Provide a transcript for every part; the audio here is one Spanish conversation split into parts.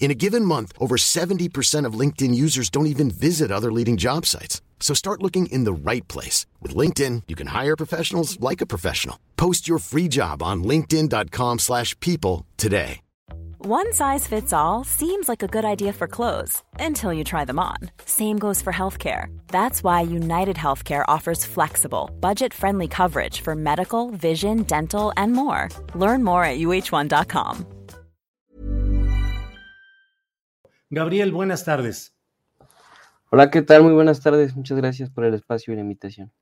In a given month, over 70% of LinkedIn users don't even visit other leading job sites. So start looking in the right place. With LinkedIn, you can hire professionals like a professional. Post your free job on linkedin.com slash people today. One size fits all seems like a good idea for clothes until you try them on. Same goes for healthcare. That's why United Healthcare offers flexible, budget-friendly coverage for medical, vision, dental, and more. Learn more at uh1.com. Gabriel, buenas tardes. Hola, ¿qué tal? Muy buenas tardes. Muchas gracias por el espacio y la invitación.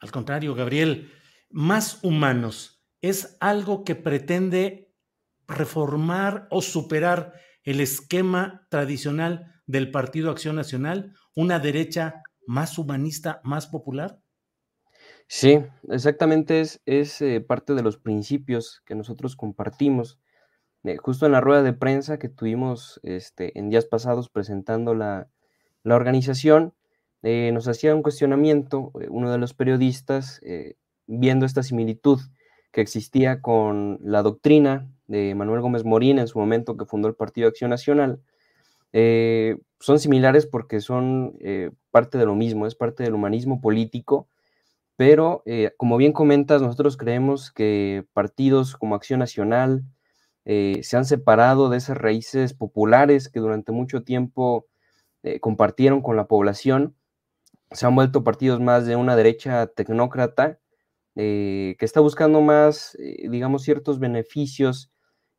Al contrario, Gabriel, más humanos es algo que pretende reformar o superar el esquema tradicional del Partido Acción Nacional, una derecha más humanista, más popular. Sí, exactamente es, es eh, parte de los principios que nosotros compartimos eh, justo en la rueda de prensa que tuvimos este, en días pasados presentando la, organización, eh, nos hacía un cuestionamiento, eh, uno de los periodistas, viendo esta similitud que existía con la doctrina de Manuel Gómez Morín en su momento que fundó el Partido Acción Nacional, son similares porque son parte de lo mismo, es parte del humanismo político, pero como bien comentas, nosotros creemos que partidos como Acción Nacional, eh, se han separado de esas raíces populares que durante mucho tiempo eh, compartieron con la población, se han vuelto partidos más de una derecha tecnócrata eh, que está buscando más, digamos, ciertos beneficios,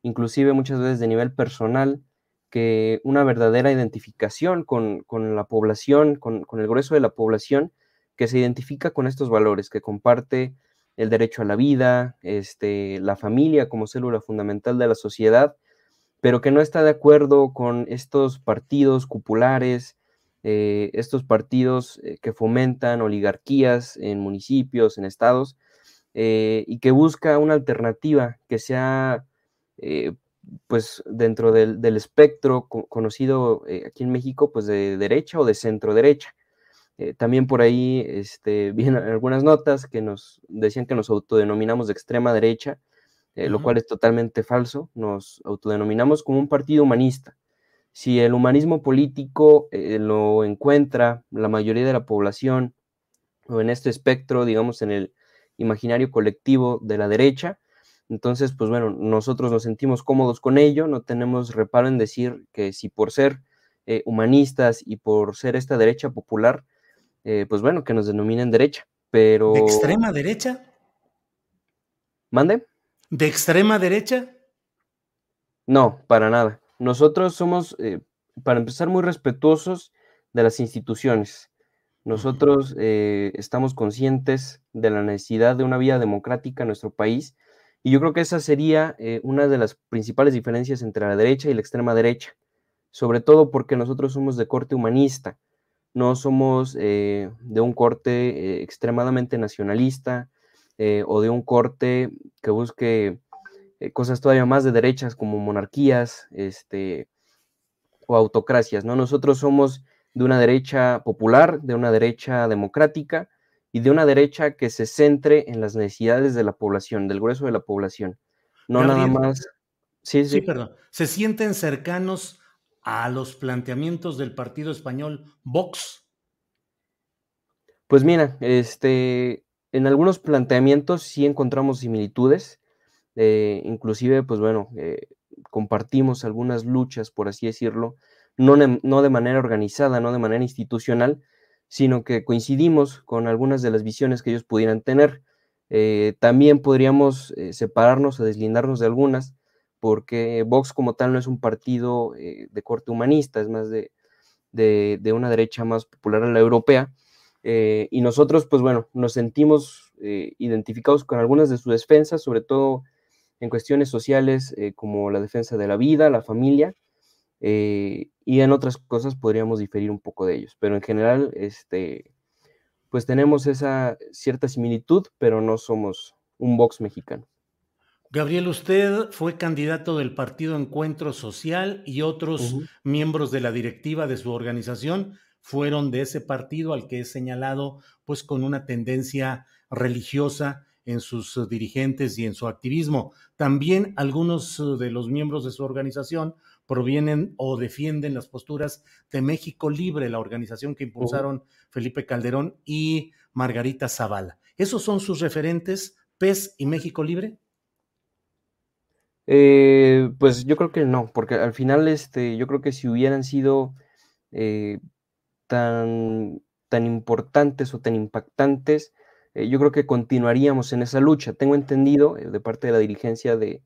inclusive muchas veces de nivel personal, que una verdadera identificación con, la población, con, con, el grueso de la población, que se identifica con estos valores, que comparte el derecho a la vida, este, la familia como célula fundamental de la sociedad, pero que no está de acuerdo con estos partidos cupulares, eh, estos partidos eh, que fomentan oligarquías en municipios, en estados, eh, y que busca una alternativa que sea, pues, dentro del, del espectro conocido aquí en México, pues, de derecha o de centro derecha. Eh, también por ahí este, vienen algunas notas que nos decían que nos autodenominamos de extrema derecha, eh, lo cual es totalmente falso. Nos autodenominamos como un partido humanista. Si el humanismo político eh, lo encuentra la mayoría de la población o en este espectro, digamos, en el imaginario colectivo de la derecha, entonces, pues bueno, nosotros nos sentimos cómodos con ello, no tenemos reparo en decir que si por ser humanistas y por ser esta derecha popular, eh, pues bueno, que nos denominen derecha, pero... ¿De extrema derecha? ¿Mande? ¿De extrema derecha? No, para nada. Nosotros somos, eh, para empezar, muy respetuosos de las instituciones. Nosotros eh, estamos conscientes de la necesidad de una vía democrática en nuestro país y yo creo que esa sería una de las principales diferencias entre la derecha y la extrema derecha, sobre todo porque nosotros somos de corte humanista no somos eh, de un corte eh, extremadamente nacionalista eh, o de un corte que busque cosas todavía más de derechas como monarquías este, o autocracias. ¿no? Nosotros somos de una derecha popular, de una derecha democrática y de una derecha que se centre en las necesidades de la población, del grueso de la población. No nada más. Sí, sí, sí, perdón. ¿Se sienten cercanos a los planteamientos del partido español Vox? Pues mira, este, en algunos planteamientos sí encontramos similitudes, eh, inclusive, pues bueno, eh, compartimos algunas luchas, por así decirlo, no, no de manera organizada, no de manera institucional, sino que coincidimos con algunas de las visiones que ellos pudieran tener. Eh, también podríamos separarnos o deslindarnos de algunas, porque Vox como tal no es un partido eh, de corte humanista, es más de, una derecha más popular a la europea. Eh, y nosotros, pues bueno, nos sentimos eh, identificados con algunas de sus defensas, sobre todo en cuestiones sociales como la defensa de la vida, la familia, y en otras cosas podríamos diferir un poco de ellos, pero en general, este, pues tenemos esa cierta similitud, pero no somos un Vox mexicano. Gabriel, usted fue candidato del Partido Encuentro Social y otros miembros de la directiva de su organización fueron de ese partido al que he señalado, pues con una tendencia religiosa en sus dirigentes y en su activismo. También algunos de los miembros de su organización provienen o defienden las posturas de México Libre, la organización que impulsaron Felipe Calderón y Margarita Zavala. ¿Esos son sus referentes, PES y México Libre? Eh, pues yo creo que no, porque al final este, yo creo que si hubieran sido eh, tan, tan importantes o tan impactantes, eh, yo creo que continuaríamos en esa lucha. Tengo entendido de parte de la dirigencia de,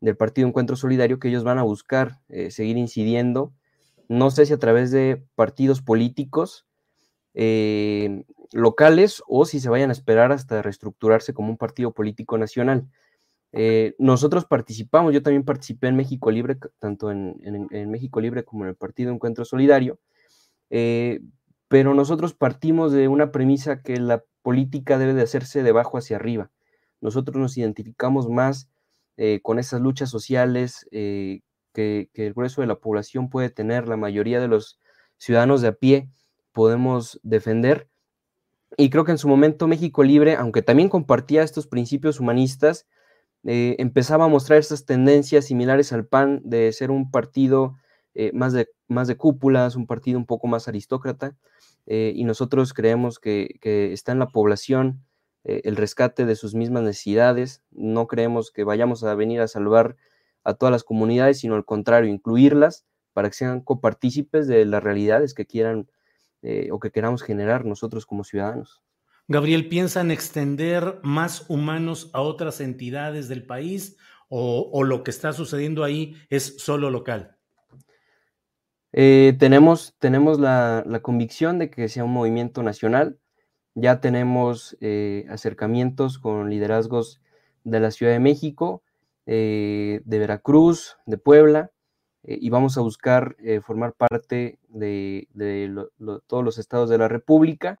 del Partido Encuentro Solidario que ellos van a buscar eh, seguir incidiendo, no sé si a través de partidos políticos eh, locales o si se vayan a esperar hasta reestructurarse como un partido político nacional. Eh, nosotros participamos, yo también participé en México Libre, tanto en, en, México Libre como en el Partido Encuentro Solidario, pero nosotros partimos de una premisa que la política debe de hacerse de abajo hacia arriba. Nosotros nos identificamos más eh, con esas luchas sociales eh, que, el grueso de la población puede tener, la mayoría de los ciudadanos de a pie podemos defender. Y creo que en su momento México Libre, aunque también compartía estos principios humanistas, eh, empezaba a mostrar estas tendencias similares al PAN de ser un partido más, de, más de cúpulas, un partido un poco más aristócrata, y nosotros creemos que, que, está en la población eh, el rescate de sus mismas necesidades. No creemos que vayamos a venir a salvar a todas las comunidades, sino al contrario, incluirlas para que sean copartícipes de las realidades que quieran eh, o que queramos generar nosotros como ciudadanos. Gabriel, ¿piensan extender más humanos a otras entidades del país o, lo que está sucediendo ahí es solo local? Eh, tenemos tenemos la, la, convicción de que sea un movimiento nacional. Ya tenemos eh, acercamientos con liderazgos de la Ciudad de México, eh, de Veracruz, de Puebla, y vamos a buscar formar parte de, de todos los estados de la República.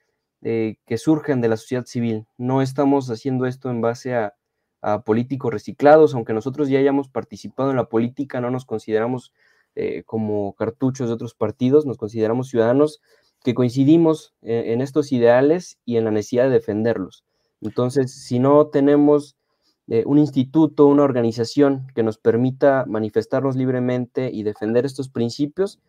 Eh, que surgen de la sociedad civil. No estamos haciendo esto en base a, políticos reciclados, aunque nosotros ya hayamos participado en la política, no nos consideramos eh, como cartuchos de otros partidos, nos consideramos ciudadanos que coincidimos eh, en, estos ideales y en la necesidad de defenderlos. Entonces, si no tenemos un instituto, una organización que nos permita manifestarnos libremente y defender estos principios,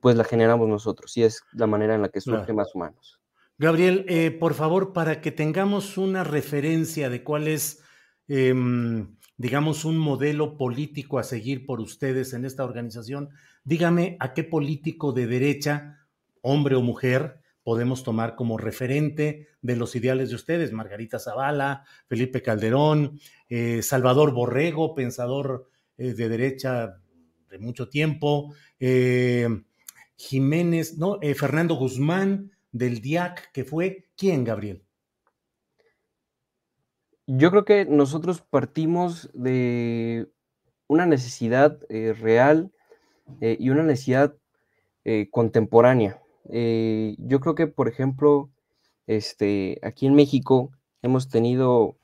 pues la generamos nosotros y es la manera en la que surgen más humanos. Gabriel, eh, por favor, para que tengamos una referencia de cuál es, em, digamos, un modelo político a seguir por ustedes en esta organización, dígame a qué político de derecha, hombre o mujer, podemos tomar como referente de los ideales de ustedes, Margarita Zavala, Felipe Calderón, eh, Salvador Borrego, pensador eh, de derecha de mucho tiempo, Jiménez, ¿no? Fernando Guzmán, del DIAC, que fue quién, Gabriel? Yo creo que nosotros partimos de una necesidad eh, real eh, y una necesidad eh, contemporánea. yo creo que, por ejemplo, este, aquí en México hemos tenido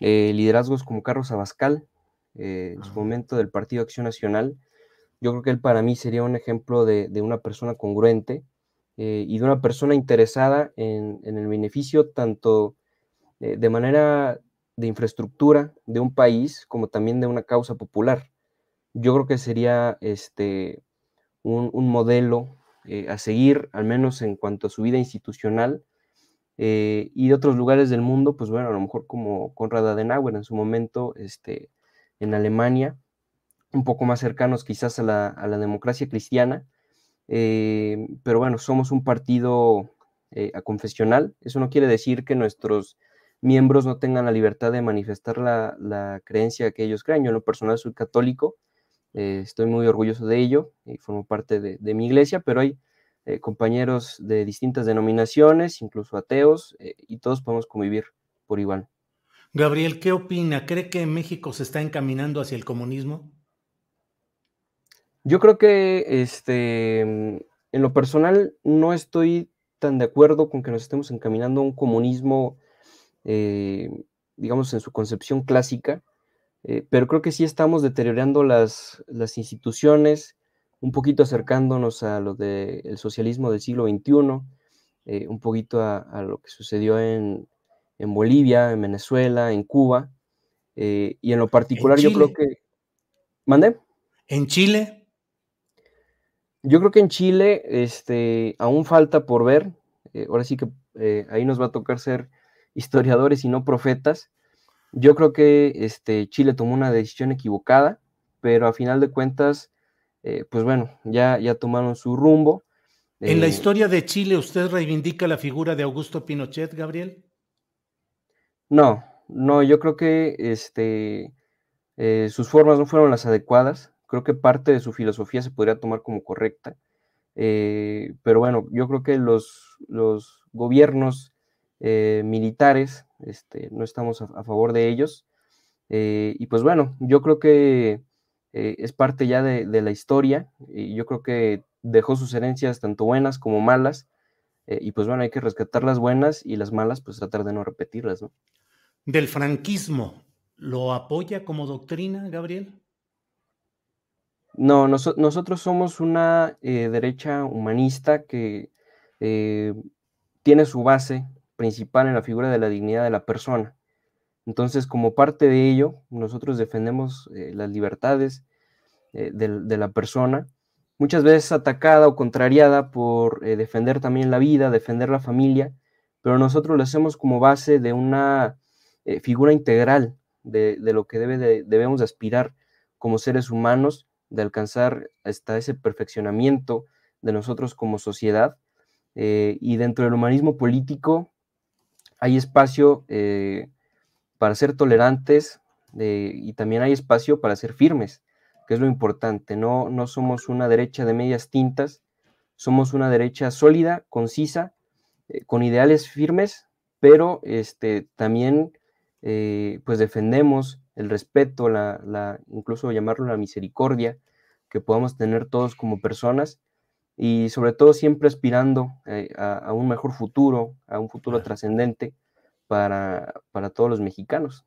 liderazgos como Carlos Abascal, en su momento del Partido Acción Nacional. Yo creo que él para mí sería un ejemplo de, una persona congruente eh, y de una persona interesada en, el beneficio tanto de manera de infraestructura de un país como también de una causa popular. Yo creo que sería este, un, modelo a seguir, al menos en cuanto a su vida institucional, eh, y de otros lugares del mundo, pues bueno, a lo mejor como Konrad Adenauer en su momento este, en Alemania, un poco más cercanos quizás a la, democracia cristiana, eh, pero bueno, somos un partido eh, confesional, eso no quiere decir que nuestros miembros no tengan la libertad de manifestar la, creencia que ellos creen. Yo en lo personal soy católico, estoy muy orgulloso de ello y formo parte de mi iglesia, pero hay eh, compañeros de distintas denominaciones, incluso ateos, eh, y todos podemos convivir por igual. Gabriel, ¿qué opina? ¿Cree que México se está encaminando hacia el comunismo? Yo creo que este, en lo personal no estoy tan de acuerdo con que nos estemos encaminando a un comunismo, eh, digamos, en su concepción clásica, pero creo que sí estamos deteriorando las, las instituciones, un poquito acercándonos a lo del socialismo del siglo XXI, eh, un poquito a, lo que sucedió en, Bolivia, en Venezuela, en Cuba, eh, y en lo particular yo creo que... ¿Mande? ¿En Chile? Yo creo que en Chile este, aún falta por ver, eh, ahora sí que ahí nos va a tocar ser historiadores y no profetas. Yo creo que este, Chile tomó una decisión equivocada, pero a final de cuentas eh, pues bueno, ya, ya tomaron su rumbo. ¿En la eh, historia de Chile usted reivindica la figura de Augusto Pinochet, Gabriel? No, no, yo creo que este, eh, sus formas no fueron las adecuadas. Creo que parte de su filosofía se podría tomar como correcta. pero bueno, yo creo que los, los gobiernos militares este, no estamos a, favor de ellos. y pues bueno, yo creo que eh, es parte ya de, la historia y yo creo que dejó sus herencias tanto buenas como malas eh, y pues bueno, hay que rescatar las buenas y las malas pues tratar de no repetirlas, ¿no? Del franquismo, ¿lo apoya como doctrina, Gabriel? No, nosotros somos una eh, derecha humanista que tiene su base principal en la figura de la dignidad de la persona. Entonces, como parte de ello, nosotros defendemos eh, las libertades eh, de, la persona, muchas veces atacada o contrariada por eh, defender también la vida, defender la familia, pero nosotros lo hacemos como base de una figura integral de, lo que debe debemos aspirar como seres humanos, de alcanzar hasta ese perfeccionamiento de nosotros como sociedad. y dentro del humanismo político hay espacio para ser tolerantes eh, y también hay espacio para ser firmes, que es lo importante. No, no somos una derecha de medias tintas, somos una derecha sólida, concisa, eh, con ideales firmes, pero este, también eh, pues defendemos el respeto, la, incluso llamarlo la misericordia que podamos tener todos como personas y sobre todo siempre aspirando a, un mejor futuro, a un futuro trascendente para, todos los mexicanos.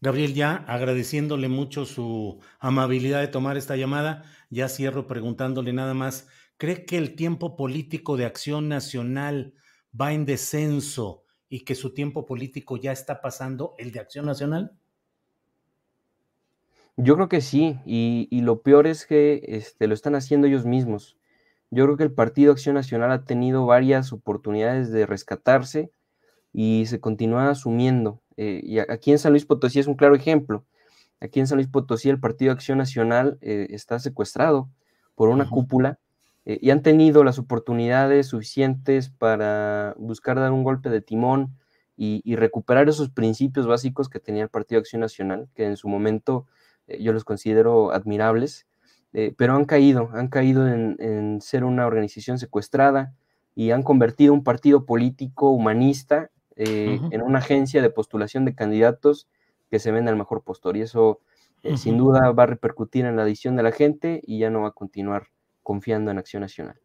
Gabriel, ya agradeciéndole mucho su amabilidad de tomar esta llamada, ya cierro preguntándole nada más, ¿cree que el tiempo político de acción nacional va en descenso y que su tiempo político ya está pasando el de acción nacional? Yo creo que sí, y, lo peor es que este, lo están haciendo ellos mismos. Yo creo que el Partido Acción Nacional ha tenido varias oportunidades de rescatarse, y se continúa asumiendo. Eh, y aquí en San Luis Potosí es un claro ejemplo. Aquí en San Luis Potosí el Partido Acción Nacional eh, está secuestrado por una cúpula eh, y han tenido las oportunidades suficientes para buscar dar un golpe de timón y, recuperar esos principios básicos que tenía el Partido Acción Nacional, que en su momento yo los considero admirables, pero han caído, han caído en ser una organización secuestrada y han convertido un partido político humanista eh, en una agencia de postulación de candidatos que se vende al mejor postor. Y eso eh, sin duda va a repercutir en la adición de la gente y ya no va a continuar confiando en Acción Nacional.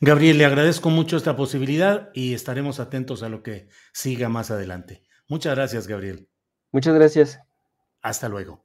Gabriel, le agradezco mucho esta posibilidad y estaremos atentos a lo que siga más adelante. Muchas gracias, Gabriel. Muchas gracias. Hasta luego.